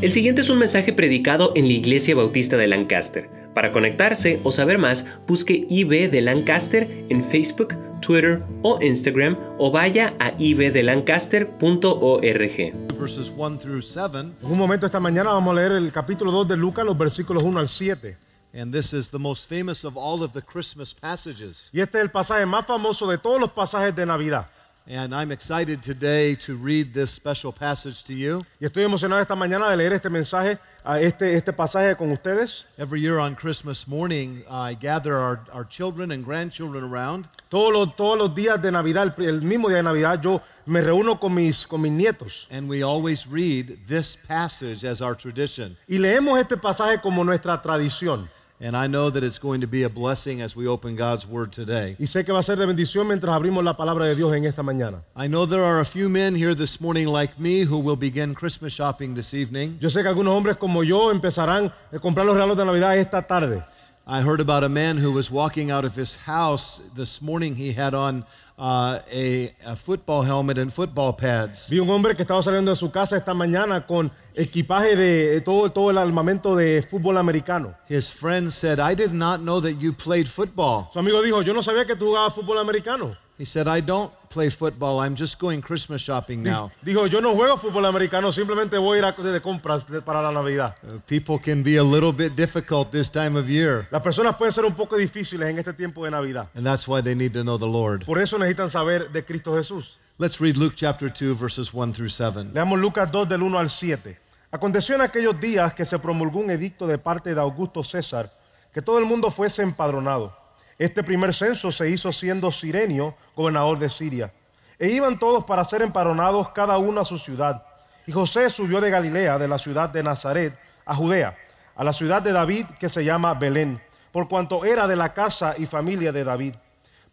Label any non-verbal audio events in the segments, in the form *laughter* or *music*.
El siguiente es un mensaje predicado en la Iglesia Bautista de Lancaster. Para conectarse o saber más, busque IB de Lancaster en Facebook, Twitter o Instagram o vaya a ibdelancaster.org. verses 1 through 7. En un momento esta mañana vamos a leer el capítulo 2 de Lucas, los versículos 1 al 7. And this is the most famous of all of the Christmas passages. Y este es el pasaje más famoso de todos los pasajes de Navidad. And I'm excited today to read this special passage to you. Y estoy emocionado esta mañana de leer este mensaje, a este, este pasaje con ustedes. Every year on Christmas morning, I gather our, our children and grandchildren around, Todos los, todos los días de Navidad, el, el mismo día de Navidad, yo me reúno con mis, con mis nietos. and we always read this passage as our tradition. Y leemos este pasaje como nuestra tradición. And I know that it's going to be a blessing as we open God's Word today. Y sé que va a ser de bendición mientras abrimos la palabra de Dios en esta mañana. I know there are a few men here this morning like me who will begin Christmas shopping this evening. Yo sé que algunos hombres como yo empezarán a comprar los regalos de Navidad esta tarde. I heard about a man who was walking out of his house this morning. He had on uh, a, a football helmet and football pads. Vi un hombre que estaba saliendo de su casa esta mañana con equipaje de eh, todo, todo el armamento de fútbol americano. His friend said, I did not know that you played football. Su amigo dijo, yo no sabía que tú jugabas fútbol americano. He said, I don't play football. I'm just going Christmas shopping now. Dijo, yo no juego fútbol americano, simplemente voy a ir a de compras para la Navidad. Uh, people can be a little bit difficult this time of year, Las personas pueden ser un poco difíciles en este tiempo de Navidad. and that's why they need to know the Lord. Por eso necesitan saber de Cristo Jesús. Let's read Luke chapter 2, verses 1 through 7. Leamos Lucas 2 del 1 al 7. Aconteció en aquellos días que se promulgó un edicto de parte de Augusto César que todo el mundo fuese empadronado. Este primer censo se hizo siendo Sirenio gobernador de Siria. E iban todos para ser empadronados cada uno a su ciudad. Y José subió de Galilea, de la ciudad de Nazaret, a Judea, a la ciudad de David que se llama Belén, por cuanto era de la casa y familia de David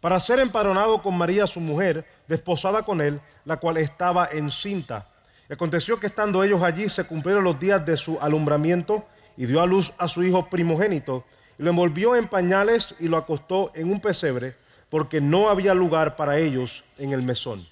para ser empadronado con María su mujer, desposada con él, la cual estaba encinta. Y aconteció que estando ellos allí se cumplieron los días de su alumbramiento y dio a luz a su hijo primogénito lo envolvió en pañales y lo acostó en un pesebre porque no había lugar para ellos en el mesón.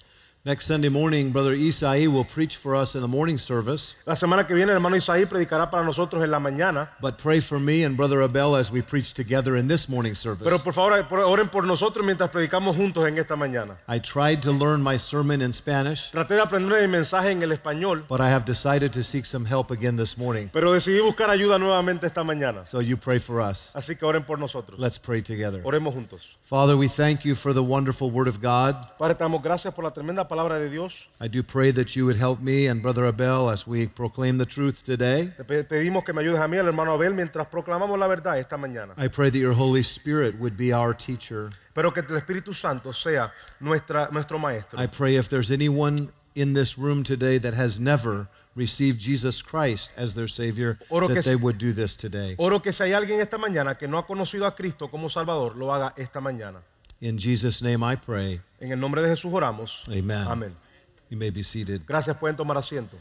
Next Sunday morning, Brother Isai will preach for us in the morning service. La semana que viene el hermano Isaí predicará para nosotros en la mañana, But pray for me and Brother Abel as we preach together in this morning service. pero por favor oren por nosotros mientras predicamos juntos en esta mañana. I tried to learn my sermon in Spanish, Traté de aprender mi mensaje en el español, but I have decided to seek some help again this morning. pero decidí buscar ayuda nuevamente esta mañana. So you pray for us. Así que oren por nosotros. Let's pray together. Oremos juntos. Father, we thank you for the wonderful word of God. Padre, damos gracias por la tremenda palabra de Dios. I do pray that you would help me and Brother Abel as we proclaim the truth today. Te pe- pedimos que me ayudes a mí, al hermano Abel, mientras proclamamos la verdad esta mañana. I pray that your Holy Spirit would be our teacher. Pero que el Espíritu Santo sea nuestra, nuestro maestro. I pray if there's anyone in this room today that has never received Jesus Christ as their Savior, Oro that they would do this today. Oro que si hay alguien esta mañana que no ha conocido a Cristo como Salvador, lo haga esta mañana. In Jesus' name I pray. En el nombre de Jesús oramos. Amen. Amén. You may be seated. Gracias, pueden tomar asiento.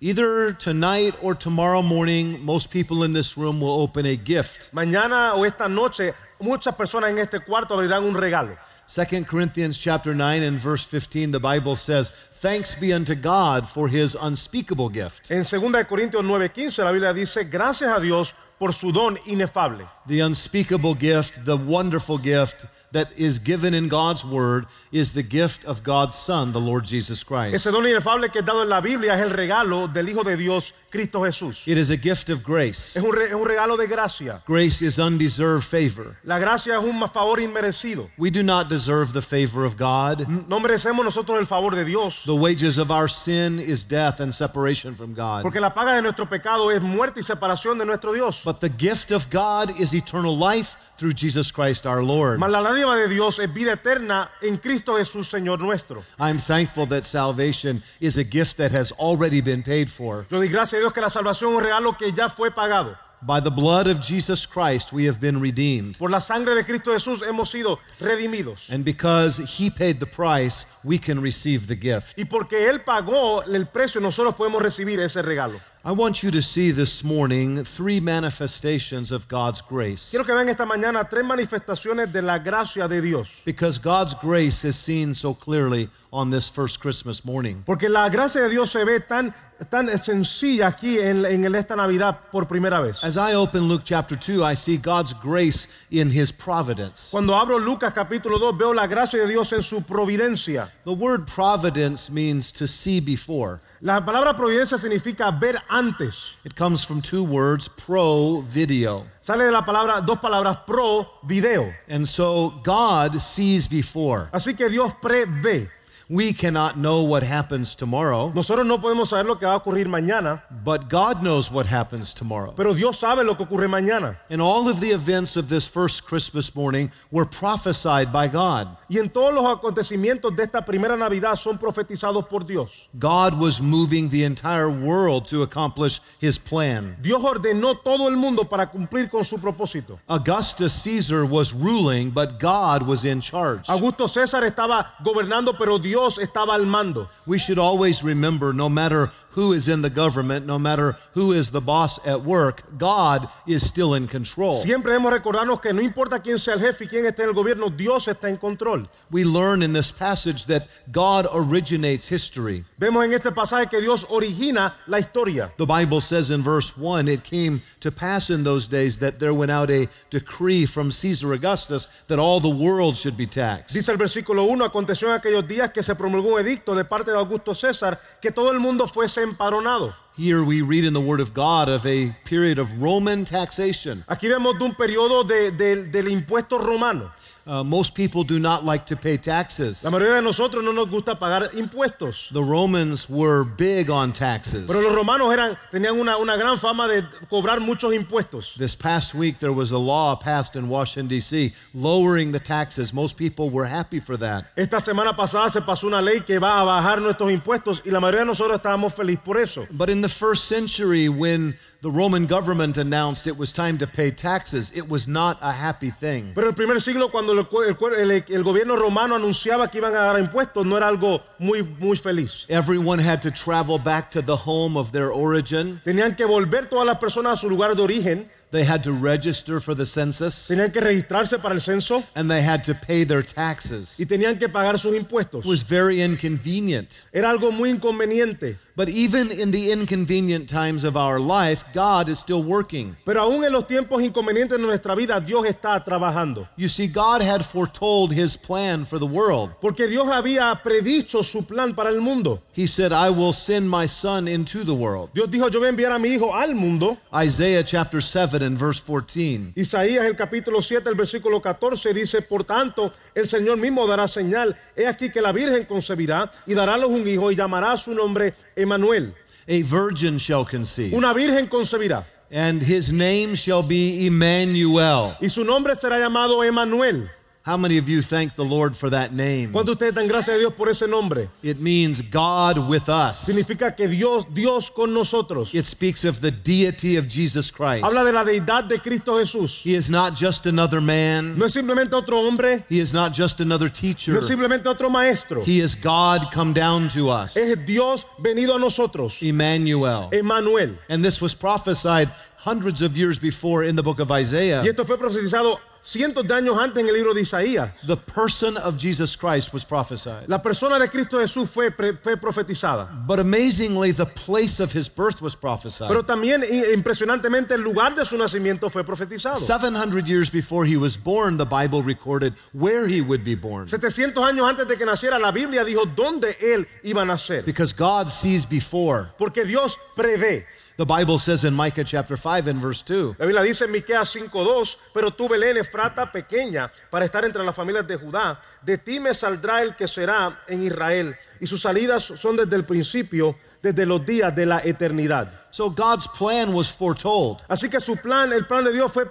Either tonight or tomorrow morning, most people in this room will open a gift. Mañana o esta noche, muchas personas en este cuarto abrirán un regalo. 2 Corinthians chapter 9 and verse 15, the Bible says, Thanks be unto God for his unspeakable gift. En 2 de Corintios 9:15 la Biblia dice, gracias a Dios por su don inefable. The unspeakable gift, the wonderful gift that is given in God's word, is the gift of God's Son, the Lord Jesus Christ. Ese don inefable que es dado en la Biblia es el regalo del Hijo de Dios, Cristo Jesús. It is a gift of grace. Es un, re- es un regalo de gracia. Grace is undeserved favor. La gracia es un favor inmerecido. We do not deserve the favor of God. No merecemos nosotros el favor de Dios, The wages of our sin is death and separation from God. porque la paga de nuestro pecado es muerte y separación de nuestro Dios. But the gift of God is eternal life through Jesus Christ our Lord. Mas la dádiva de Dios es vida eterna en Cristo Jesús, Señor nuestro. I'm thankful that salvation is a gift that has already been paid for. Yo doy gracias a Dios que la salvación es un regalo que ya fue pagado. By the blood of Jesus Christ, we have been redeemed. Por la sangre de Cristo Jesús hemos sido redimidos. And because he paid the price, we can receive the gift. Y porque Él pagó el precio, nosotros podemos recibir ese regalo. I want you to see this morning three manifestations of God's grace. Quiero que vean esta mañana tres manifestaciones de la gracia de Dios. Because God's grace is seen so clearly on this first Christmas morning. Porque la gracia de Dios se ve tan tan sencilla aquí en, en esta Navidad por primera vez. As I open Luke chapter 2, I see God's grace in his providence. Cuando abro Lucas capítulo 2 veo la gracia de Dios en su providencia. The word providence means to see before. La palabra providencia significa ver antes. It comes from two words, pro video. Sale de la palabra dos palabras pro video. And so God sees before. Así que Dios prevé. We cannot know what happens tomorrow, Nosotros no podemos saber lo que va a ocurrir mañana, but God knows what happens tomorrow. pero Dios sabe lo que ocurre mañana. And all of the events of this first Christmas morning were prophesied by God. Y en todos los acontecimientos de esta primera Navidad son profetizados por Dios. God was moving the entire world to accomplish his plan. Dios ordenó todo el mundo para cumplir con su propósito. Augustus Caesar was ruling, but God was in charge. Augusto César estaba gobernando, pero Dios estaba al mando. We should always remember no matter who is in the government, no matter who is the boss at work, God is still in control. Siempre recordarnos que no importa quién sea el jefe y quién esté en el gobierno, Dios está en control. We learn in this passage that God originates history. Vemos en este pasaje que Dios origina la historia. The Bible says in verse 1 it came to pass in those days that there went out a decree from Caesar Augustus that all the world should be taxed. Dice el versículo 1, aconteció en aquellos días que se promulgó un edicto de parte de Augusto César que todo el mundo fuese empadronado. Here we read in the Word of God of a period of Roman taxation. Aquí vemos de un periodo de- de- del impuesto romano. Uh, most people do not like to pay taxes. La mayoría de nosotros no nos gusta pagar impuestos. The Romans were big on taxes. Pero los romanos eran, tenían una, una gran fama de cobrar muchos impuestos. This past week, there was a law passed in Washington, D.C., lowering the taxes. Most people were happy for that. Esta semana pasada se pasó una ley que va a bajar nuestros impuestos y la mayoría de nosotros estábamos felices por eso. But in the first century, when the Roman government announced it was time to pay taxes, it was not a happy thing. Pero en el primer siglo, cuando el, cu- el cu- el- el gobierno romano anunciaba que iban a dar impuestos, no era algo muy, muy feliz. Everyone had to travel back to the home of their origin. Tenían que volver todas las personas a su lugar de origen, They had to register for the census, tenían que registrarse para el censo and they had to pay their taxes. y tenían que pagar sus impuestos. It was very inconvenient. Era algo muy inconveniente. But even in the inconvenient times of our life, God is still working. Pero aún en los tiempos inconvenientes de nuestra vida, Dios está trabajando. You see, God had foretold his plan for the world. Porque Dios había predicho su plan para el mundo. He said, I will send my son into the world. Dios dijo, yo voy a enviar a mi hijo al mundo. Isaiah chapter 7 and verse 14. Isaías el capítulo 7, el versículo 14 dice, por tanto, el Señor mismo dará señal. He aquí que la Virgen concebirá y dará a luz un hijo y llamará su nombre Emanuel. A virgin shall conceive, Una virgen concebirá and his name shall be Emmanuel. y su nombre será llamado Emanuel. How many of you thank the Lord for that name? ¿Cuánto ustedes dan gracias a Dios por ese nombre? It means God with us. Significa que Dios, Dios con nosotros. It speaks of the deity of Jesus Christ. Habla de la deidad de Cristo Jesús. He is not just another man. No es simplemente otro hombre, He is not just another teacher. no es simplemente otro maestro. He is God come down to us. Es Dios venido a nosotros. Emmanuel. Emmanuel. And this was prophesied hundreds of years before in the book of Isaiah. Y esto fue profetizado cientos de años antes en el libro de Isaías. The person of Jesus Christ was prophesied. La persona de Cristo Jesús fue, pre- fue profetizada. But amazingly, the place of his birth was prophesied. Pero también impresionantemente el lugar de su nacimiento fue profetizado. 700 years before he was born, the Bible recorded where he would be born. 700 años antes de que naciera, la Biblia dijo dónde él iba a nacer. Because God sees before. Porque Dios prevé. The Bible says in Micah chapter 5 and verse 2 La Biblia dice en Miqueas 5:2, pero tú Belén Efrata pequeña para estar entre las familias de Judá, de ti me saldrá el que será en Israel, y sus salidas son desde el principio, desde los días de la eternidad. So God's plan was foretold. Así que su plan, el plan de Dios fue.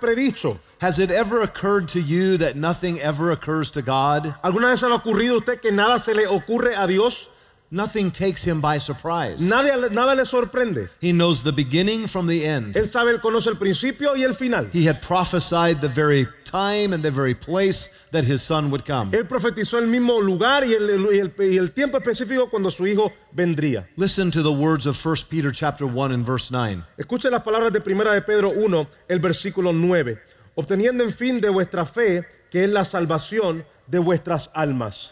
Has it ever occurred to you that nothing ever occurs to God? ¿Alguna vez ha ocurrido a usted que nada se le ocurre a Dios? Nothing takes him by surprise. Nada, nada le sorprende. He knows the beginning from the end. Él sabe, él conoce el principio y el final. He had prophesied the very time and the very place that his son would come. Él profetizó el mismo lugar y el, y el- y el tiempo específico cuando su hijo vendría. Listen to the words of 1 Peter chapter 1 and verse 9. Escuchen las palabras de Primera de Pedro 1, el versículo 9. Obteniendo en fin de vuestra fe, que es la salvación de vuestras almas.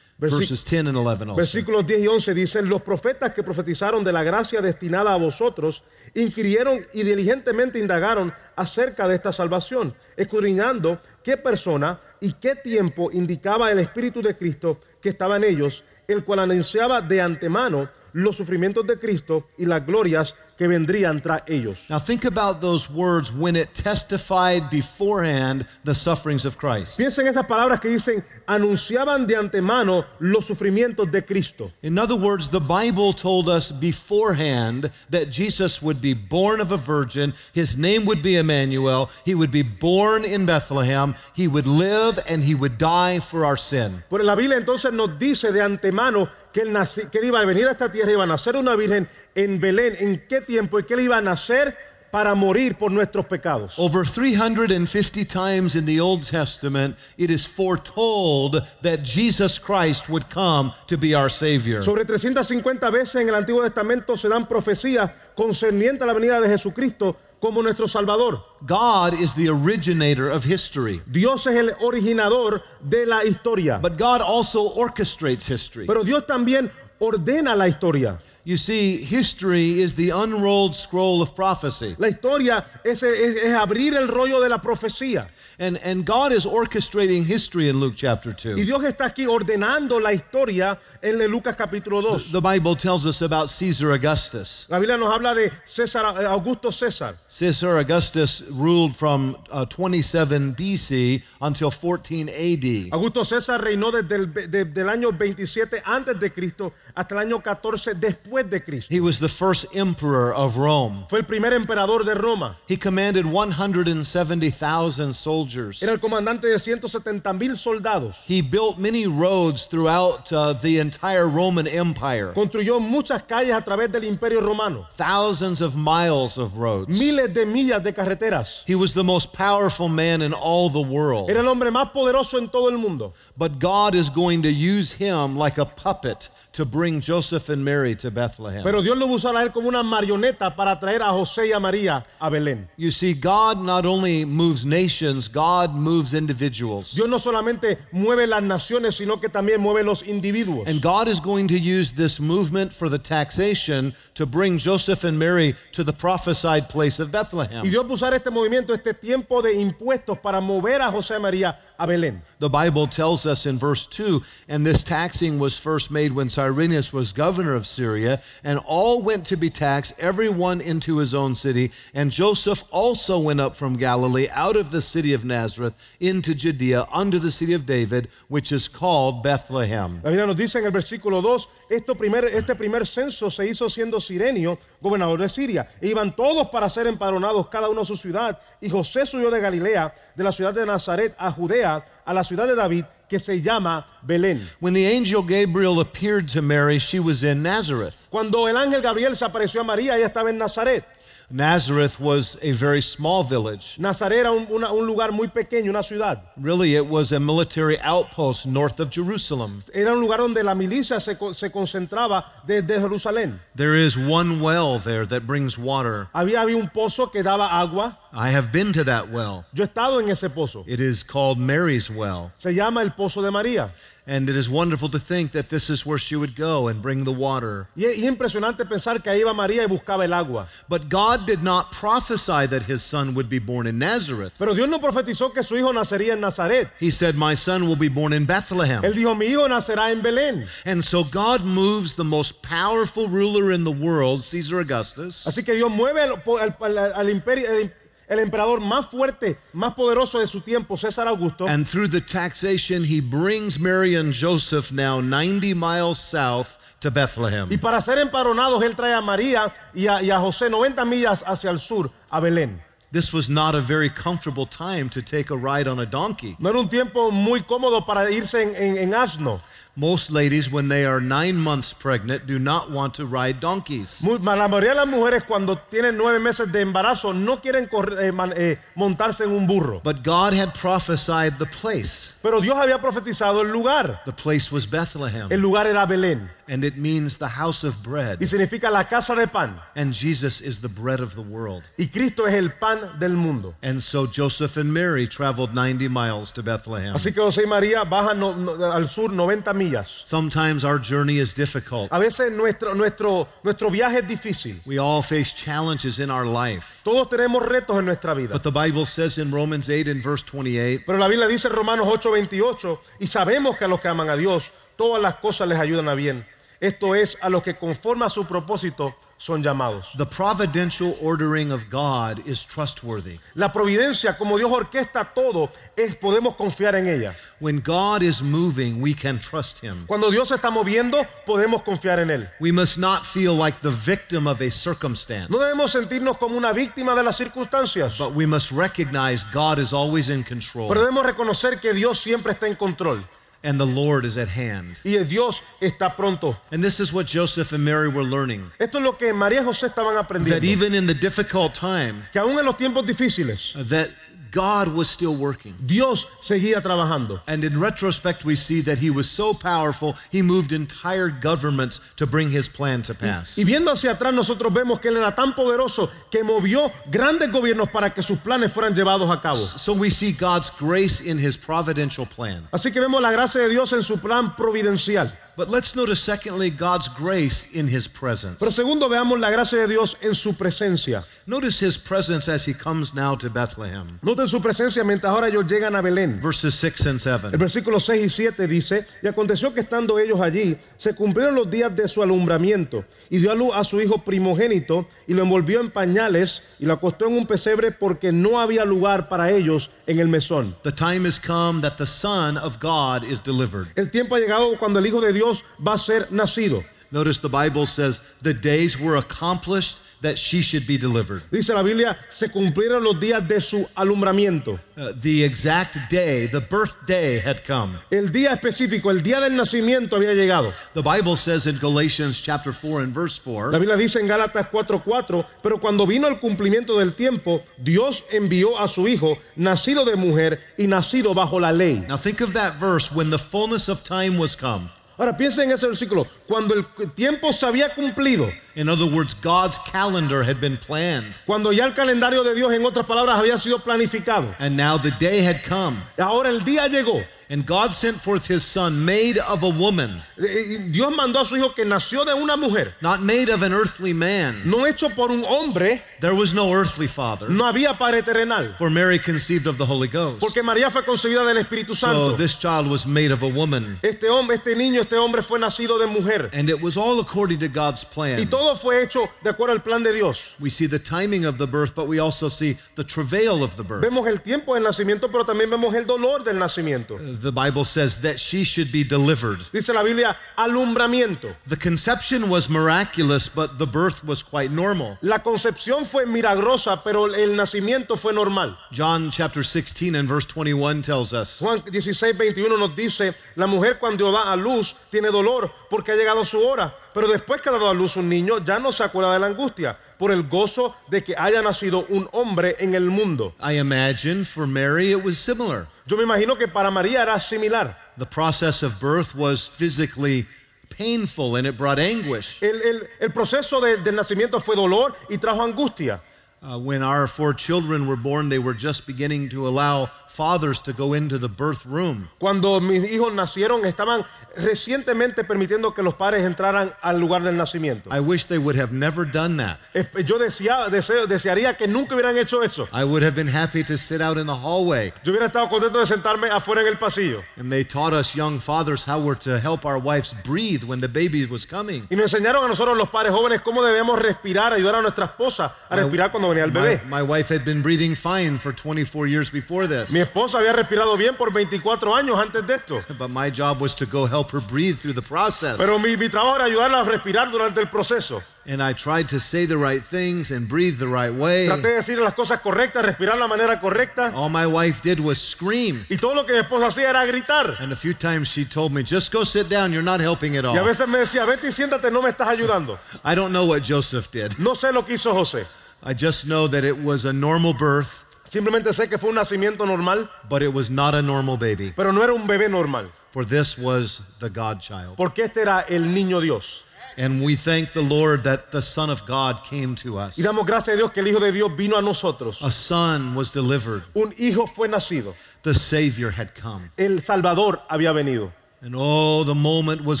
Versi- verses 10 and 11 also. Versículos 10 y 11 dicen, los profetas que profetizaron de la gracia destinada a vosotros, inquirieron y diligentemente indagaron acerca de esta salvación, escudriñando qué persona y qué tiempo indicaba el Espíritu de Cristo que estaba en ellos, el cual anunciaba de antemano los sufrimientos de Cristo y las glorias que vendrían tras ellos. Now think about those words when it testified beforehand the sufferings of Christ. Piensen en esas palabras que dicen, anunciaban de antemano los sufrimientos de Cristo. In other words, the Bible told us beforehand that Jesus would be born of a virgin, his name would be Emmanuel, he would be born in Bethlehem, he would live and he would die for our sin. Por la Biblia entonces nos dice de antemano que él, naci- que él iba a venir a esta tierra, iba a nacer una virgen en Belén, en qué tiempo y que él iba a nacer para morir por nuestros pecados. Over 350 times in the Old Testament, it is foretold that Jesus Christ would come to be our Savior. Sobre 350 veces en el Antiguo Testamento se dan profecías concernientes a la venida de Jesucristo como nuestro Salvador. God is the originator of history, Dios es el originador de la historia. but God also orchestrates history. Pero Dios también ordena la historia. You see, history is the unrolled scroll of prophecy. La historia es, es- es abrir el rollo de la profecía. And, and God is orchestrating history in Luke chapter 2. Y 2. Dios está aquí ordenando la historia en Lucas capítulo 2. The Bible tells us about Caesar Augustus. La Biblia nos habla de César, eh, Augusto César. Caesar Augustus ruled from uh, 27 BC until 14 AD. Augusto César reinó desde el, de- del año 27 antes de Cristo hasta el año 14 después de Cristo. He was the first emperor of Rome. Fue el primer emperador de Roma. He commanded 170,000 soldiers. Era el comandante de 170 mil soldados. He built many roads throughout uh, the entire Roman Empire. Construyó muchas calles a través del imperio romano. Thousands of miles of roads. Miles de millas de carreteras. He was the most powerful man in all the world. Era el hombre más poderoso en todo el mundo. But God is going to use him like a puppet to bring Joseph and Mary to Bethlehem. Pero Dios lo va a él como una marioneta para traer a José y a María a Belén. You see, God not only moves nations, God moves individuals. Dios no solamente mueve las naciones, sino que también mueve los individuos. And God is going to use this movement for the taxation to bring Joseph and Mary to the prophesied place of Y Bethlehem. Dios va a usar este movimiento, este tiempo de impuestos para mover a José y María a Belén. The Bible tells us in verse 2 and this taxing was first made when Cyrenius was governor of Syria, and all went to be taxed, everyone into his own city. And Joseph also went up from Galilee out of the city of Nazareth into Judea unto the city of David, which is called Bethlehem. La Biblia nos dice en el versículo 2, esto primer, este primer censo se hizo siendo Sirenio, gobernador de Siria. E iban todos para ser empadronados, cada uno a su ciudad. Y José subió de Galilea, de la ciudad de Nazaret a Judea, a la ciudad de David, que se llama Belén. When the angel Gabriel appeared to Mary, she was in Nazareth. Cuando el ángel Gabriel se apareció a María, ella estaba en Nazaret. Nazareth was a very small village. Nazaret era un, una- un lugar muy pequeño, una ciudad. Really, it was a military outpost north of Jerusalem. Era un lugar donde la milicia se, se concentraba desde Jerusalén. There is one well there that brings water. Había, había un pozo que daba agua. I have been to that well. Yo he estado en ese pozo. It is called Mary's Well. Se llama el pozo de María. And it is wonderful to think that this is where she would go and bring the water. Y es, impresionante pensar que ahí iba María y buscaba el agua. But God did not prophesy that his son would be born in Nazareth. Pero Dios no profetizó que su hijo nacería en Nazaret. He said, My son will be born in Bethlehem. Él dijo, mi hijo nacerá en Belén. And so God moves the most powerful ruler in the world, Caesar Augustus, Así que Dios mueve al, al- al- al imperio, el, emperador más fuerte, más poderoso de su tiempo, César Augusto. and through the taxation, he brings Mary and Joseph now 90 miles south to Bethlehem. Y para ser empadronados, él trae a María y a, y a José 90 millas hacia el sur, a Belén. This was not a very comfortable time to take a ride on a donkey. No era un tiempo muy cómodo para irse en, en- en asno. Most ladies, when they are nine months pregnant, do not want to ride donkeys. La mayoría de las mujeres cuando tienen nueve meses de embarazo no quieren correr- eh, man- eh, montarse en un burro. But God had prophesied the place. Pero Dios había profetizado el lugar. The place was Bethlehem, El lugar era Belén and it means the house of y bread. significa la casa de pan. And Jesus is the bread of the world. Y Cristo es el pan del mundo. And so Joseph and Mary traveled 90 miles to Bethlehem. Así que José y María bajan no- no- al sur 90 millas millas. Sometimes our journey is difficult. A veces nuestro, nuestro, nuestro viaje es difícil. We all face challenges in our life. Todos tenemos retos en nuestra vida. But the Bible says in Romans 8 and verse 28 Pero la Biblia dice en Romanos 8:28, y sabemos que a los que aman a Dios, todas las cosas les ayudan a bien. Esto es, a los que conforme a su propósito son llamados. the providential ordering of God is trustworthy. La providencia, como Dios orquesta todo, es, podemos confiar en ella. When God is moving, we can trust Him. Cuando Dios está moviendo, podemos confiar en Él. We must not feel like the victim of a circumstance, No debemos sentirnos como una víctima de las circunstancias, but we must recognize God is always in control pero debemos reconocer que Dios siempre está en control and the Lord is at hand. y Dios está pronto. And this is what Joseph and Mary were learning Esto es lo que María y José estaban aprendiendo. that even in the difficult time, Que aún en los tiempos difíciles, that God was still working. Dios seguía trabajando. And in retrospect, we see that he was so powerful, he moved entire governments to bring his plan to pass. Y viendo hacia atrás nosotros vemos que Él era tan poderoso que movió grandes gobiernos para que sus planes fueran llevados a cabo. So we see God's grace in his providential plan. Así que vemos la gracia de Dios en su plan providencial. But let's notice, secondly, God's grace in his presence. Pero segundo, veamos la gracia de Dios en su presencia. Notice his presence as he comes now to Bethlehem. Noten su presencia mientras ahora ellos llegan a Belén. Verses 6 and El 7. versículo 6 y 7 dice, y aconteció que estando ellos allí, se cumplieron los días de su alumbramiento, y dio a luz a su hijo primogénito, y lo envolvió en pañales, y lo acostó en un pesebre porque no había lugar para ellos en el mesón. The time has come that the Son of God is delivered. El tiempo ha llegado cuando el Hijo de Dios va a ser nacido. Notice the Bible says the days were accomplished that she should be delivered. Dice la Biblia, se cumplieron los días de su alumbramiento. Uh, the exact day, the birthday had come. El día específico, el día del nacimiento había llegado. The Bible says in Galatians chapter 4 and verse 4 La Biblia dice en Gálatas 4:4, pero cuando vino el cumplimiento del tiempo, Dios envió a su hijo, nacido de mujer y nacido bajo la ley. Now think of that verse when the fullness of time was come. Ahora piensen en ese versículo, cuando el tiempo se había cumplido, In other words, God's calendar had been planned, cuando ya el calendario de Dios, en otras palabras, había sido planificado. and now the day had come. Ahora el día llegó. And God sent forth his son, made of a woman, Eh, eh, Dios mandó a su hijo que nació de una mujer, not made of an earthly man. no hecho por un hombre, There was no earthly father, no había padre terrenal, for Mary conceived of the Holy Ghost. porque María fue concebida del Espíritu So Santo. this child was made of a woman. Este hombre, este niño, este hombre fue nacido de mujer. And it was all according to God's Y plan. todo fue hecho de acuerdo al plan de Dios. We see the timing of the birth, but we also see the travail of the birth. Vemos el tiempo del nacimiento, pero también vemos el dolor del nacimiento. The Bible says that she should be delivered. Dice la Biblia, alumbramiento. The conception was miraculous, but the birth was quite normal. La concepción fue milagrosa, pero el nacimiento fue normal. John chapter 16 and verse 21 tells us Juan 16, 21 nos dice, la mujer cuando da a luz tiene dolor porque ha llegado su hora, pero después que ha dado a luz un niño ya no se acuerda de la angustia por el gozo de que haya nacido un hombre en el mundo. I imagine for Mary it was similar. Yo me imagino que para María era similar. The process of birth was physically painful and it brought anguish. El, el- el proceso de- del nacimiento fue dolor y trajo angustia. Uh, when our four children were born, they were just beginning to allow fathers to go into the birth room. Cuando mis hijos nacieron, estaban recientemente permitiendo que los padres entraran al lugar del nacimiento. I wish they would have never done that. Yo desea- deseo- desearía que nunca hubieran hecho eso. I would have been happy to sit out in the hallway. Yo hubiera estado contento de sentarme afuera en el pasillo. And they taught us young fathers how we're to help our wives breathe when the baby was coming. Y nos enseñaron a nosotros los padres jóvenes cómo debemos respirar, ayudar a nuestra esposa a respirar cuando My, bebé. my wife had been breathing fine for 24 years before this. Mi esposa había respirado bien por 24 años antes de esto. But my job was to go help her breathe through the process. Pero mi, mi trabajo era ayudarla a respirar durante el proceso. And I tried to say the right things and breathe the right way. Traté de decir las cosas correctas, respirar la manera correcta. All my wife did was scream. Y todo lo que mi esposa hacía era gritar. And a few times she told me, just go sit down, you're not helping at Y a all. veces me decía, vete y siéntate, no me estás ayudando. I don't know what Joseph did. No sé lo que hizo José. I just know that it was a normal birth, Simplemente sé que fue un nacimiento normal, but it was not a normal baby. pero no era un bebé normal. For this was the God child. Porque este era el niño Dios. And we thank the Lord that the Son of God came to us. Y damos gracias a Dios que el Hijo de Dios vino a nosotros. A son was delivered. Un hijo fue nacido. The Savior had come. El Salvador había venido. And oh, the moment was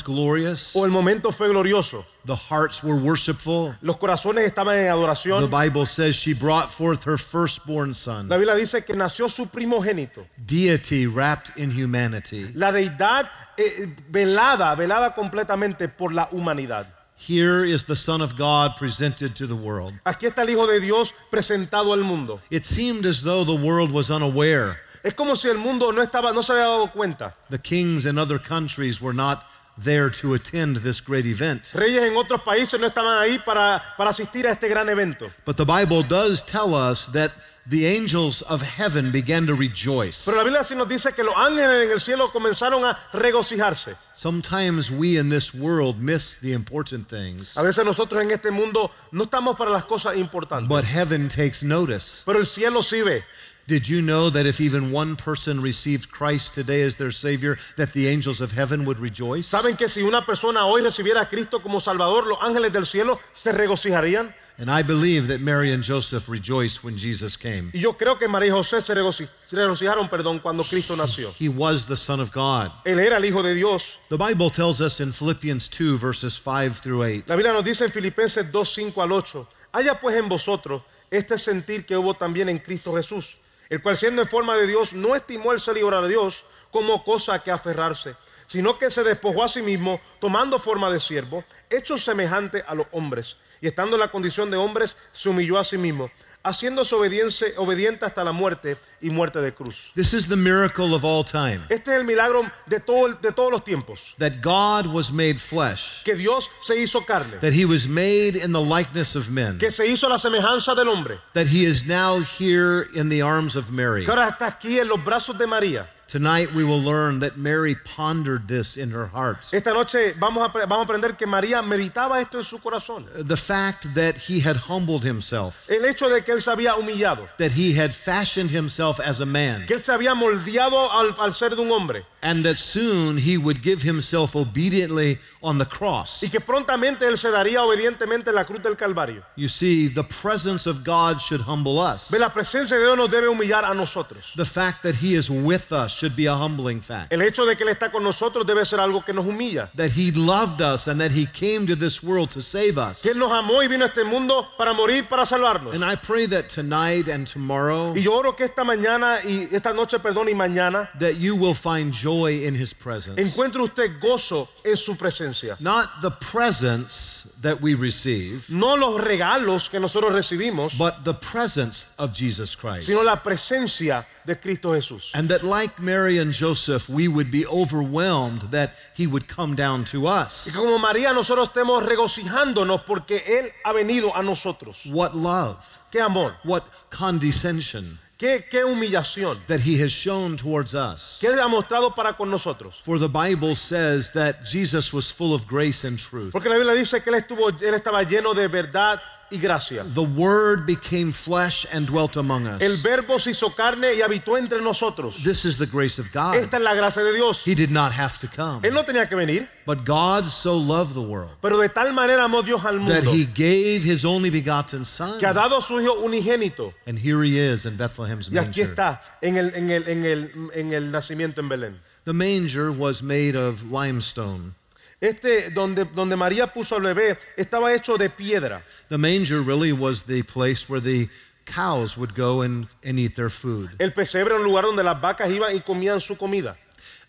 glorious. o el momento fue glorioso. The hearts were worshipful. Los corazones estaban en adoración. The. Bible says she brought forth her firstborn son, La Biblia dice que nació su primogénito. deity wrapped in humanity. La deidad eh, velada, velada completamente por la humanidad. Here is the Son of God presented to the world. Aquí está el Hijo de Dios presentado al mundo. It seemed as though the world was unaware. Es como si el mundo no estaba, no se había dado cuenta. The kings in other countries were not there to attend this great event. Reyes en otros países no estaban ahí para, para asistir a este gran evento. But the Bible does tell us that the angels of heaven began to rejoice. Pero la Biblia sí nos dice que los ángeles en el cielo comenzaron a regocijarse. Sometimes we in this world miss the important things, A veces nosotros en este mundo no estamos para las cosas importantes, but heaven takes notice. pero el cielo sí ve. Did you know that if even one person received Christ today as their Savior, that the angels of heaven would rejoice? ¿Saben que si una persona hoy recibiera a Cristo como Salvador, los ángeles del cielo se regocijarían? And I believe that Mary and Joseph rejoiced when Jesus came. Y yo creo que María y José se, regoci- se regocijaron perdón, cuando Cristo nació. He was the Son of God. Él era el Hijo de Dios. The Bible tells us in Philippians 2, verses 5 through 8. La Biblia nos dice en Filipenses 2, 5 al 8, haya pues en vosotros este sentir que hubo también en Cristo Jesús, el cual siendo en forma de Dios no estimó el ser igual a Dios como cosa que aferrarse, sino que se despojó a sí mismo, tomando forma de siervo, hecho semejante a los hombres, y estando en la condición de hombres, se humilló a sí mismo, haciéndose obediente, obediente hasta la muerte y muerte de cruz. This is the miracle of all time Este es el milagro de, todo, de todos los tiempos, that God was made flesh, que Dios se hizo carne, that he was made in the likeness of men, que se hizo la semejanza del hombre. that he is now here in the arms of Mary. que ahora está aquí en los brazos de María. Tonight we will learn that Mary pondered this in her heart. Esta noche vamos a, vamos a aprender que María meditaba esto en su corazón. Uh, the fact that he had humbled himself, El hecho de que él se había humillado, that he had fashioned himself as a man, que él se había moldeado al, al ser de un hombre and that soon he would give himself obediently on the cross. y que prontamente él se daría obedientemente en la cruz del Calvario. You see, the presence of God should humble us. Ve, la presencia de Dios nos debe humillar a nosotros. The fact that he is with us should be a humbling fact. El hecho de que él está con nosotros debe ser algo que nos humilla. That he loved us and that he came to this world to save us. Que él nos amó y vino a este mundo para morir, para salvarnos. And I pray that tonight and tomorrow Y yo oro que esta mañana y esta noche, perdón, y mañana that you will find joy in his presence. encuentre usted gozo en su presencia. Not the presents that we receive, No los regalos que nosotros recibimos, but the presence of Jesus Christ. sino la presencia de Cristo Jesús. And that like Mary and Joseph, we would be overwhelmed that he would come down to Y us. que como María nosotros estemos regocijándonos porque Él ha venido a nosotros. What love, Qué amor, what condescension qué, qué humillación, that he has shown towards us. qué Él ha mostrado para con nosotros. For the Bible says that Jesus was full of grace and truth. Porque la Biblia dice que Él, estuvo, él estaba lleno de verdad y gracia. The Word became flesh and dwelt among us. El verbo se hizo carne y habitó entre nosotros. This is the grace of God. Esta es la gracia de Dios. He did not have to come. Él no tenía que venir, But God so loved the world pero de tal manera amó Dios al mundo. that he gave his only begotten Son. que ha dado a su Hijo unigénito. And here he is in Bethlehem's manger. Y aquí está, en el, en el, en el, en el nacimiento en Belén. The manger was made of limestone. Este, donde, donde María puso al bebé, estaba hecho de piedra. The manger really was the place where the cows would go and, and eat their food. El pesebre era un lugar donde las vacas iban y comían su comida.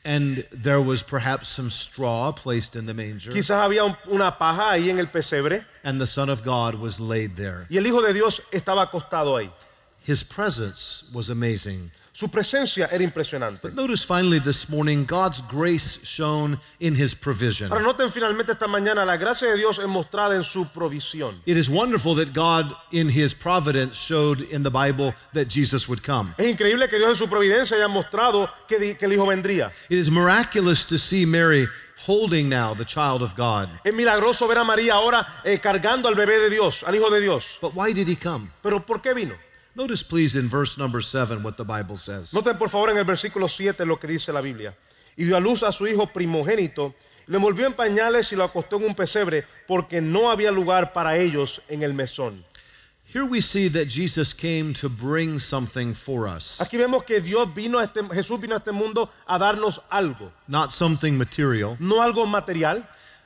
And there was perhaps some straw placed in the manger. Quizás había un- una paja ahí en el pesebre And the Son of God was laid there. y el Hijo de Dios estaba acostado ahí. His presence was amazing. Su presencia era impresionante. But notice finally this morning God's grace shown in his provision. Ahora noten finalmente esta mañana la gracia de Dios es mostrada en su provisión. It is wonderful that God, in his providence, showed in the Bible that Jesus would come. Es increíble que Dios en su providencia haya mostrado que, que el Hijo vendría. It is miraculous to see Mary holding now the child of God. Es milagroso ver a María ahora eh, cargando al bebé de Dios, al Hijo de Dios. But why did he come? Pero ¿por qué vino? Notice, please, in verse number seven, what the Bible says. Noten por favor en el versículo 7 lo que dice la Biblia. Y dio a luz a su hijo primogénito, lo envolvió en pañales y lo acostó en un pesebre porque no había lugar para ellos en el mesón. Here we see that Jesus came to bring something for us, Aquí vemos que Dios vino a este, Jesús vino a este mundo a darnos algo, not something material. no algo material.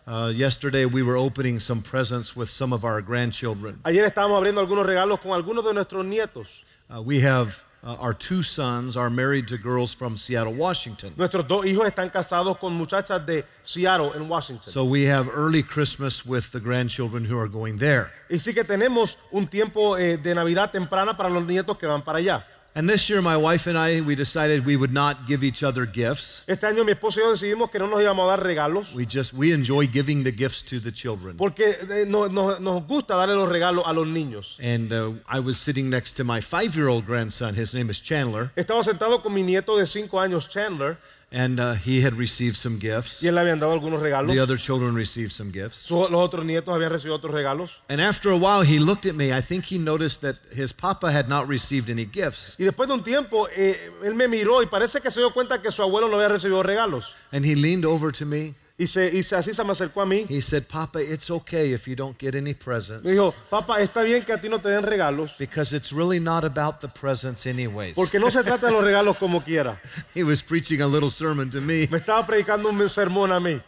Uh, yesterday we were opening some presents with some of our grandchildren. Ayer estábamos abriendo algunos regalos con algunos de nuestros nietos. Uh, we have uh, our two sons are married to girls from Seattle, Washington. Nuestros dos hijos están casados con muchachas de Seattle, en Washington. So we have early Christmas with the grandchildren who are going there. y sí que tenemos un tiempo eh, de Navidad temprana para los nietos que van para allá. And this year, my wife and I, we decided we would not give each other gifts. Este año mi esposo y yo decidimos que no nos íbamos a dar regalos We just we enjoy giving the gifts to the children. porque eh, no- no- nos gusta darle los regalos a los niños. And uh, I was sitting next to my five-year-old grandson. His name is Chandler, Estaba sentado con mi nieto de 5 años, Chandler, and uh, he had received some gifts. y él le habían dado algunos regalos. The other children received some gifts. Su- los otros nietos habían recibido otros regalos. And after a while, he looked at me. I think he noticed that his papa had not received any gifts. Y después de un tiempo, eh, él me miró y parece que se dio cuenta que su abuelo no había recibido regalos. And he leaned over to me. Y, se, y se- así se me acercó a mí. He said, Papa, it's okay if you don't get any presents. Me dijo, papá, está bien que a ti no te den regalos, Because it's really not about the presents, anyways. porque no se trata de los regalos como quiera. *laughs* He was preaching a little sermon to me, Me estaba predicando un sermón a mí,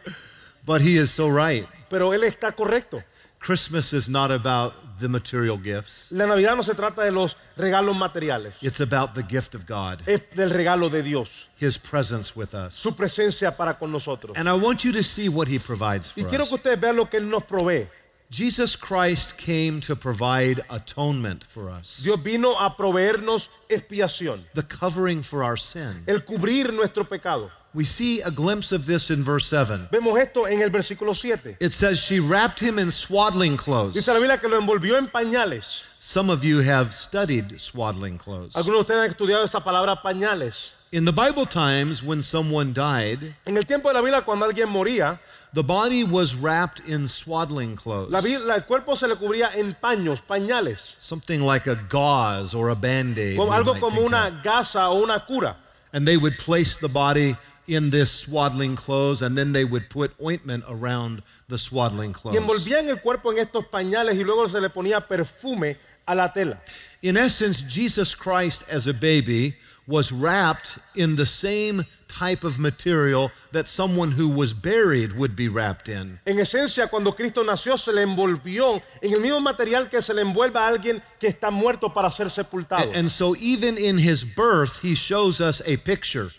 but he is so right. pero él está correcto. Christmas is not about the material gifts, La Navidad no se trata de los regalos materiales, it's about the gift of God, es del regalo de Dios, His presence with us. su presencia para con nosotros. And I want you to see what He provides Y for quiero us. que ustedes vean lo que Él nos provee. Jesus Christ came to provide atonement for us, Dios vino a proveernos expiación, the covering for our sin. el cubrir nuestro pecado. We see a glimpse of this in verse 7. Vemos esto en el versículo 7. It says, She wrapped him in swaddling clothes. Dice la Biblia que lo envolvió en pañales. Some of you have studied swaddling clothes. Algunos de ustedes han estudiado esa palabra pañales. In the Bible times, when someone died, En el tiempo de la Biblia, cuando alguien moría, the body was wrapped in swaddling clothes, la la- el cuerpo se le cubría en paños, pañales, something like a gauze or a band-aid. como algo como una of. gasa o una cura. And they would place the body in this swaddling clothes, and then they would put ointment around the swaddling Y clothes. envolvían el cuerpo en estos pañales y luego se le ponía perfume a la tela. In essence, Jesus Christ as a baby was wrapped in the same type of material that someone who was buried would be wrapped in. En esencia, cuando Cristo nació, se le envolvió en el mismo material que se le envuelve a alguien que está muerto para ser sepultado. And so, even in his birth, he shows us a picture.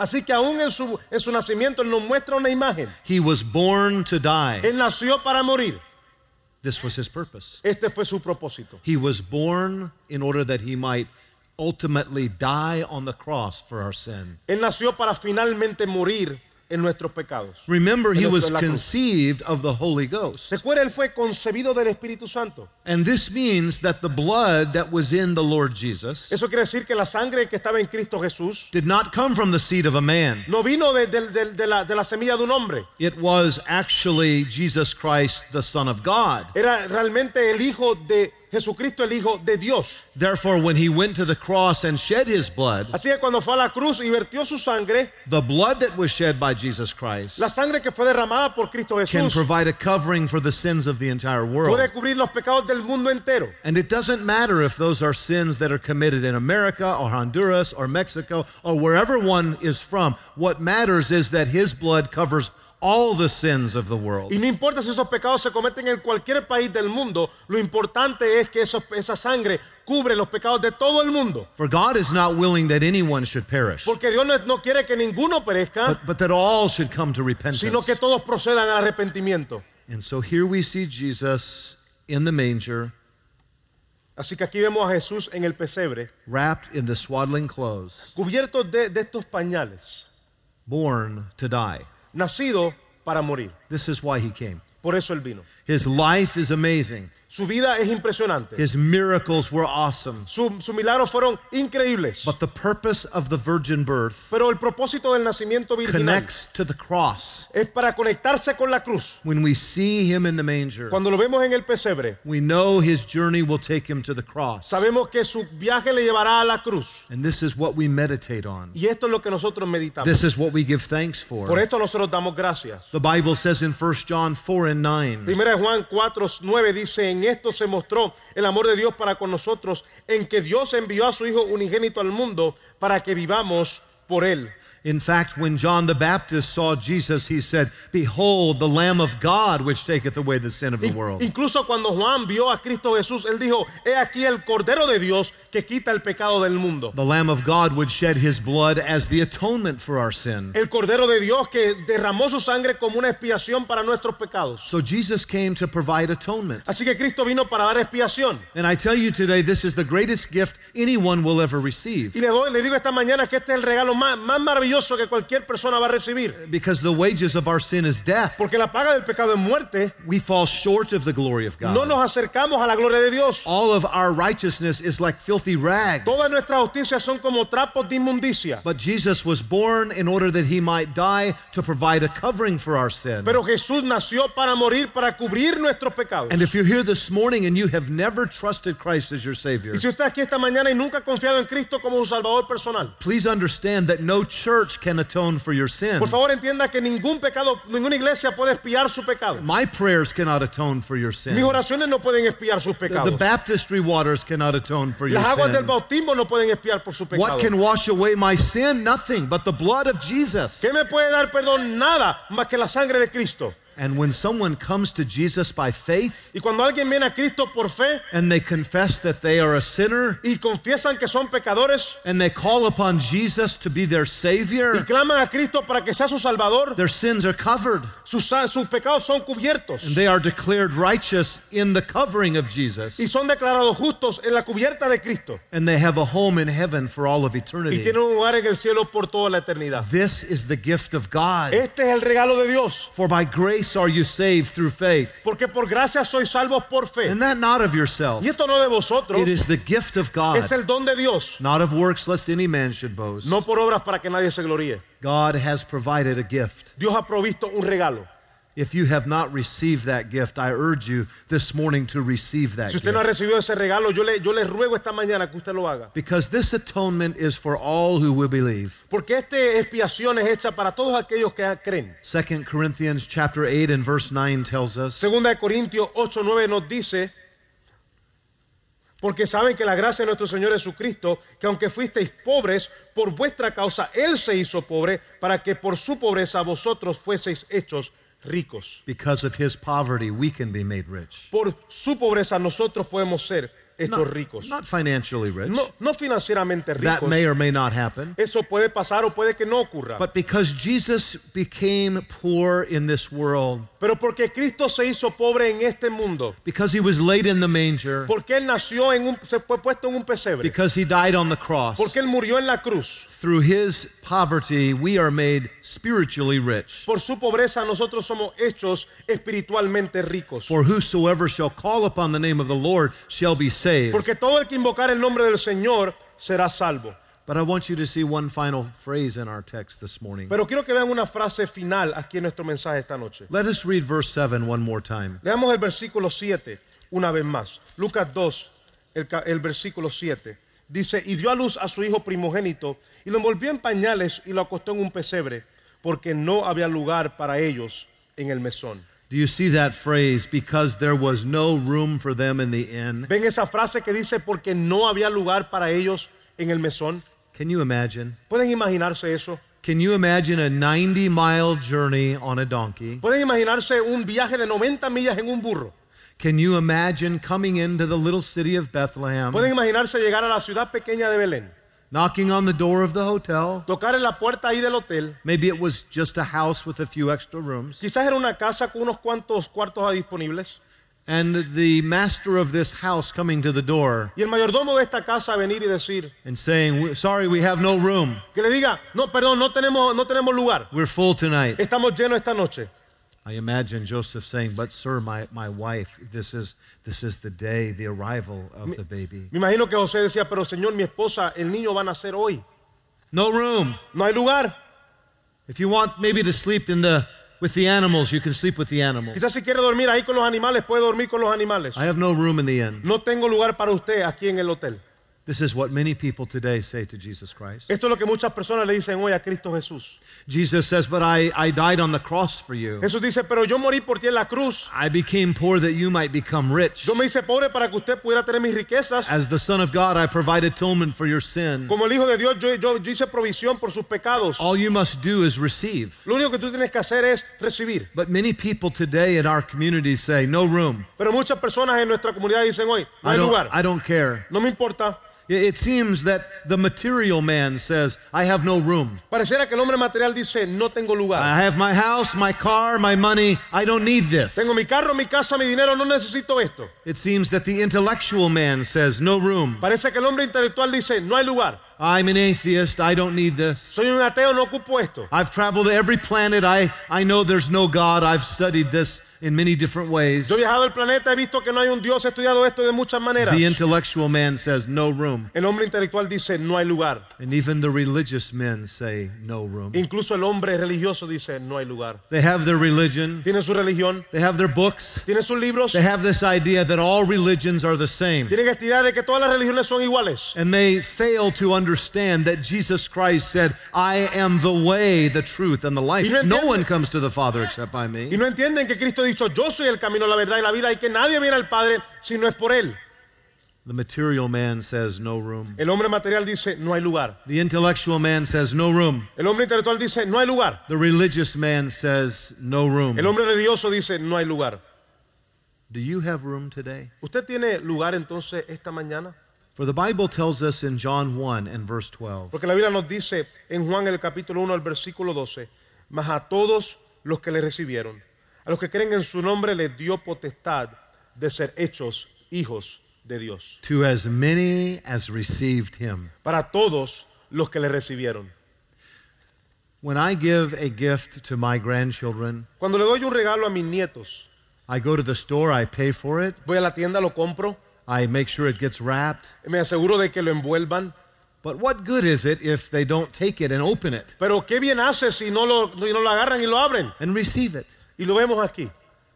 Así que aún en su, en su nacimiento Él nos muestra una imagen. He was born to die. Él nació para morir. This was his purpose. Este fue su propósito. He was born in order that he might ultimately die on the cross for our sin. Él nació para finalmente morir en nuestros pecados. Remember, he was conceived of the Holy Ghost. Recuerda, Él fue concebido del Espíritu Santo. And this means that the blood that was in the Lord Jesus Eso quiere decir que la sangre que estaba en Cristo Jesús did not come from the seed of a man. no vino de, de- de- de la, de la semilla de un hombre. It was actually Jesus Christ, the Son of God. Era realmente el Hijo de Jesucristo, el Hijo de Dios. Therefore, when he went to the cross and shed his blood, Así que cuando fue a la cruz y vertió su sangre, the blood that was shed by Jesus Christ la sangre que fue derramada por Cristo Jesús, can provide a covering for the sins of the entire world. puede cubrir los pecados del mundo entero. And it doesn't matter if those are sins that are committed in America or Honduras or Mexico or wherever one is from. What matters is that his blood covers all the sins of the world. Y no importa si esos pecados se cometen en cualquier país del mundo, lo importante es que esos- esa sangre cubre los pecados de todo el mundo. For God is not willing that anyone should perish, Porque Dios no, no quiere que ninguno perezca, but, but that all should come to repentance. sino que todos procedan al arrepentimiento. And so here we see Jesus in the manger, Así que aquí vemos a Jesús en el pesebre, wrapped in the swaddling clothes, cubierto de, de estos pañales, born to die. Nacido para morir. This is why he came. Por eso Él vino. His life is amazing. Su vida es impresionante. His miracles were awesome. Sus sus milagros fueron increíbles. But the purpose of the virgin birth Pero el propósito del nacimiento virginal connects to the cross. es para conectarse con la cruz. When we see him in the manger, Cuando lo vemos en el pesebre, we know his journey will take him to the cross. sabemos que su viaje le llevará a la cruz. And this is what we meditate on. Y esto es lo que nosotros meditamos. This is what we give thanks Por for. esto nosotros damos gracias. The Bible says in 1 John 4 and 9 Primera de Juan 4, 9 dice, en en esto se mostró el amor de Dios para con nosotros, en que Dios envió a su Hijo unigénito al mundo para que vivamos por él. In fact, when John the Baptist saw Jesus, he said, Behold, the Lamb of God, which taketh away the sin of the world. Incluso cuando Juan vio a Cristo Jesús, él dijo, he aquí el Cordero de Dios que quita el pecado del mundo. The Lamb of God would shed his blood as the atonement for our sin. El Cordero de Dios que derramó su sangre como una expiación para nuestros pecados. So Jesus came to provide atonement. Así que Cristo vino para dar expiación. And I tell you today, this is the greatest gift anyone will ever receive. Y le, doy, le digo esta mañana que este es el regalo más, más maravilloso que cualquier persona va a recibir. Because the wages of our sin is death. Porque la paga del pecado es muerte. We fall short of the glory of No God. nos acercamos a la gloria de Dios. All of our righteousness is like filthy rags. Todas nuestras justicias son como trapos de inmundicia. But Jesus was born in order that he might die to provide a covering for our sin. Pero Jesús nació para morir, para cubrir nuestros pecados. And if you're here this morning and you have never trusted Christ as your Savior, Y si usted aquí esta mañana y nunca ha confiado en Cristo como su Salvador personal, please understand that no church can atone for your sin. por favor entienda que ningún pecado, ninguna iglesia puede espiar su pecado. My prayers cannot atone for your Mis sin. oraciones no pueden espiar sus The, the baptistry waters cannot atone for your Las aguas del sin. bautismo no pueden espiar por su pecado. What can wash away my sin? Nothing but the blood of Jesus. ¿Qué me puede dar perdón? Nada más que la sangre de Cristo. And when someone comes to Jesus by faith Y cuando alguien viene a Cristo por fe and they confess that they are a sinner y confiesan que son pecadores and they call upon Jesus to be their y Savior, claman a Cristo para que sea su Salvador, their sins are covered. sus, sus pecados son cubiertos And they are declared righteous in the covering of y Jesus. son declarados justos en la cubierta de Cristo And they have a home in heaven for all of y eternity. tienen un lugar en el cielo por toda la eternidad. This is the gift of God. Este es el regalo de Dios, For by grace are you saved through faith. porque por gracia sois salvos por fe. And that not of yourself. Y esto no de vosotros, It is the gift of God. es el don de Dios, not of works, lest any man should boast. no por obras para que nadie se gloríe. God has provided a gift. Dios ha provisto un regalo. If you have not received that gift, I urge you this morning to receive that Si usted no ha gift. recibido ese regalo, yo le, yo le ruego esta mañana que usted lo haga. Because this atonement is for all who will believe. Porque esta expiación es hecha para todos aquellos que creen. 2 Corinthians chapter 8 and verse 9 tells us, Segunda de Corintios 8, 9 nos dice, porque saben que la gracia de nuestro Señor Jesucristo, que aunque fuisteis pobres, por vuestra causa Él se hizo pobre, para que por su pobreza vosotros fueseis hechos ricos. because of his poverty, we can be made rich. Por su pobreza nosotros podemos ser hechos Not, ricos. not financially rich. No, no financieramente That ricos. may or may not happen. Eso puede pasar o puede que no ocurra. But because Jesus became poor in this world, Pero porque Cristo se hizo pobre en este mundo, because he was laid in the manger, porque Él nació en un, se fue puesto en un pesebre, because he died on the cross, porque Él murió en la cruz. Through his poverty, we are made spiritually rich. Por su pobreza nosotros somos hechos espiritualmente ricos. For whosoever shall call upon the name of the Lord shall be saved. Porque todo el que invocar el nombre del Señor será salvo. But I want you to see one final phrase in our text this morning. Pero quiero que vean una frase final aquí en nuestro mensaje esta noche. Let us read verse 7 one more time. Leamos el versículo 7 una vez más. Lucas 2, el, el versículo 7. Dice, y dio a luz a su hijo primogénito y lo envolvió en pañales y lo acostó en un pesebre porque no había lugar para ellos en el mesón. Do you see that phrase? Because there was no room for them in the inn. ¿Ven esa frase que dice porque no había lugar para ellos en el mesón? Can you imagine? ¿Pueden imaginarse eso? Can you imagine a 90 mile journey on a donkey? ¿Pueden imaginarse un viaje de 90 millas en un burro? Can you imagine coming into the little city of Bethlehem, ¿Pueden imaginarse llegar a la ciudad pequeña de Belén? knocking on the door of the hotel? Tocar en la puerta ahí del hotel. Maybe it was just a house with a few extra rooms. Quizás era una casa con unos cuantos cuartos disponibles. And the master of this house coming to the door Y el mayordomo de esta casa venir y decir, and saying, Sorry, we have no room. que le diga, no, perdón, no tenemos, no tenemos lugar. We're full tonight. Estamos llenos esta noche. I imagine Joseph saying, But sir, my, my wife, this is this is the day, the arrival of the baby. Me imagino que José decía, pero Señor, mi esposa, el niño va a nacer hoy. No room. No hay lugar. If you want maybe to sleep in the with the animals, you can sleep with the animals. Quizás si quiere dormir ahí con los animales, puede dormir con los animales. I have no room in the inn. No tengo lugar para usted aquí en el hotel. This is what many people today say to Jesus Christ. Esto es lo que muchas personas le dicen hoy a Cristo Jesús. Jesus says, But I, I died on the cross for you. Jesús dice, pero yo morí por ti en la cruz. I became poor that you might become rich. Yo me hice pobre para que usted pudiera tener mis riquezas. As the Son of God, I provide atonement for your sin. Como el Hijo de Dios, yo, yo, yo hice provisión por sus pecados. All you must do is receive. Lo único que tú tienes que hacer es recibir. But many people today in our community say, No room. Pero muchas personas en nuestra comunidad dicen hoy, no I hay don't, lugar. I don't care. No me importa. It seems that the material man says, I have no room. Pareciera que el hombre material dice, no tengo lugar. I have my house, my car, my money. I don't need this. Tengo mi carro, mi casa, mi dinero, no necesito esto. It seems that the intellectual man says, No room. Parece que el hombre intelectual dice, no hay lugar. I'm an atheist. I don't need this. Soy un ateo, no ocupo esto. I've traveled to every planet. I, I know there's no God. I've studied this in many different ways. Yo he viajado al planeta, he visto que no hay un Dios, he estudiado esto de muchas maneras. The intellectual man says, No room. El hombre intelectual dice, no hay lugar. And even the religious men say, No room. Incluso el hombre religioso dice, no hay lugar. They have their religion, Tienen su religión, they have their books, tienen sus libros, they have this idea that all religions are the same. tienen esta idea de que todas las religiones son iguales. And they fail to understand that Jesus Christ said, I am the way, the truth, and the life. No one comes to the Father except by Y me. no entienden que Cristo dicho, yo soy el camino, la verdad y la vida, y que nadie viene al Padre si no es por Él. The material man says, No room. El hombre material dice, no hay lugar. The intellectual man says, No room. El hombre intelectual dice, no hay lugar. The religious man says, No room. El hombre religioso dice, no hay lugar. Do you have room today? ¿Usted tiene lugar entonces esta mañana? For the Bible tells us in John 1 and verse 12 Porque la Biblia nos dice en Juan el capítulo 1 al versículo 12, mas a todos los que le recibieron, a los que creen en su nombre les dio potestad de ser hechos hijos de Dios. to as many as received him. Para todos los que le recibieron. When I give a gift to my grandchildren, Cuando le doy un regalo a mis nietos, I go to the store, I pay for it, voy a la tienda, lo compro, I make sure it gets wrapped. me aseguro de que lo envuelvan. But what good is it if they don't take it and open it Pero qué bien hace si no lo, no lo agarran y lo abren. and receive it? Y lo vemos aquí.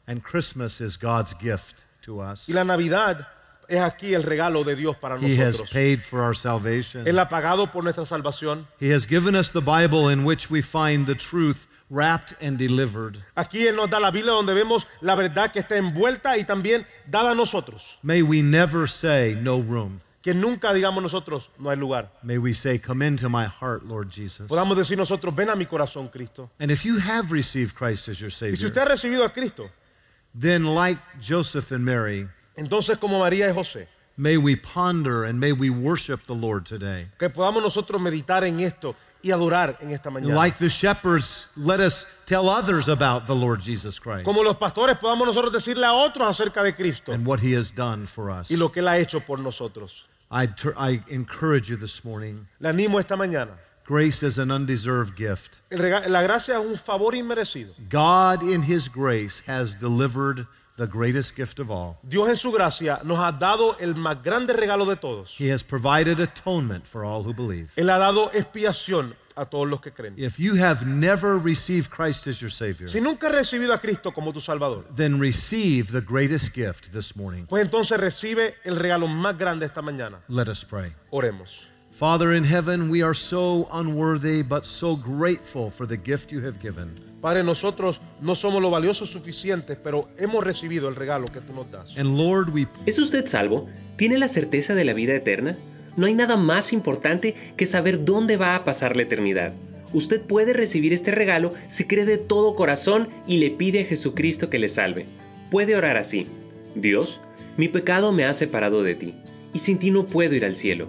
And Christmas is God's gift to us. Y la Navidad es aquí el regalo de Dios para He has nosotros. paid for our salvation. Él ha pagado por nuestra salvación. He has given us the Bible in which we find the truth wrapped and delivered. Aquí Él nos da la Biblia donde vemos la verdad que está envuelta y también dada a nosotros. May we never say no room. Que nunca digamos nosotros, no hay lugar. May we say, Come into my heart, Lord Jesus. Podamos decir nosotros, ven a mi corazón, Cristo. And if you have received Christ as your Y si Savior, usted ha recibido a Cristo, then like Joseph and Mary, entonces como María y José, may we ponder and may we worship the Lord today. que podamos nosotros meditar en esto y adorar en esta mañana. Like the shepherds, let us tell others about the Lord Jesus Christ Como los pastores podamos nosotros decirle a otros acerca de Cristo and what He has done for us. y lo que Él ha hecho por nosotros. I, tur- I encourage you this morning. Le animo esta mañana. Grace is an undeserved gift. La gracia es un favor inmerecido. God, in His grace, has delivered the greatest gift of all. Dios en su gracia nos ha dado el más grande regalo de todos. He has provided atonement for all who believe. Él ha dado expiación a todos los que creen. If you have never received Christ as your Savior, Si nunca has recibido a Cristo como tu Salvador, then receive the greatest gift this morning. pues entonces recibe el regalo más grande esta mañana. Let us pray. Oremos. Father in heaven, we are so unworthy but so grateful for the gift you have given. Padre, nosotros no somos lo valiosos suficientes, pero hemos recibido el regalo que tú nos das. And Lord, we ¿Es usted salvo? ¿Tiene la certeza de la vida eterna? No hay nada más importante que saber dónde va a pasar la eternidad. Usted puede recibir este regalo si cree de todo corazón y le pide a Jesucristo que le salve. Puede orar así. Dios, mi pecado me ha separado de ti, y sin ti no puedo ir al cielo,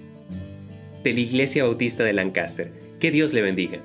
de la Iglesia Bautista de Lancaster. Que Dios le bendiga.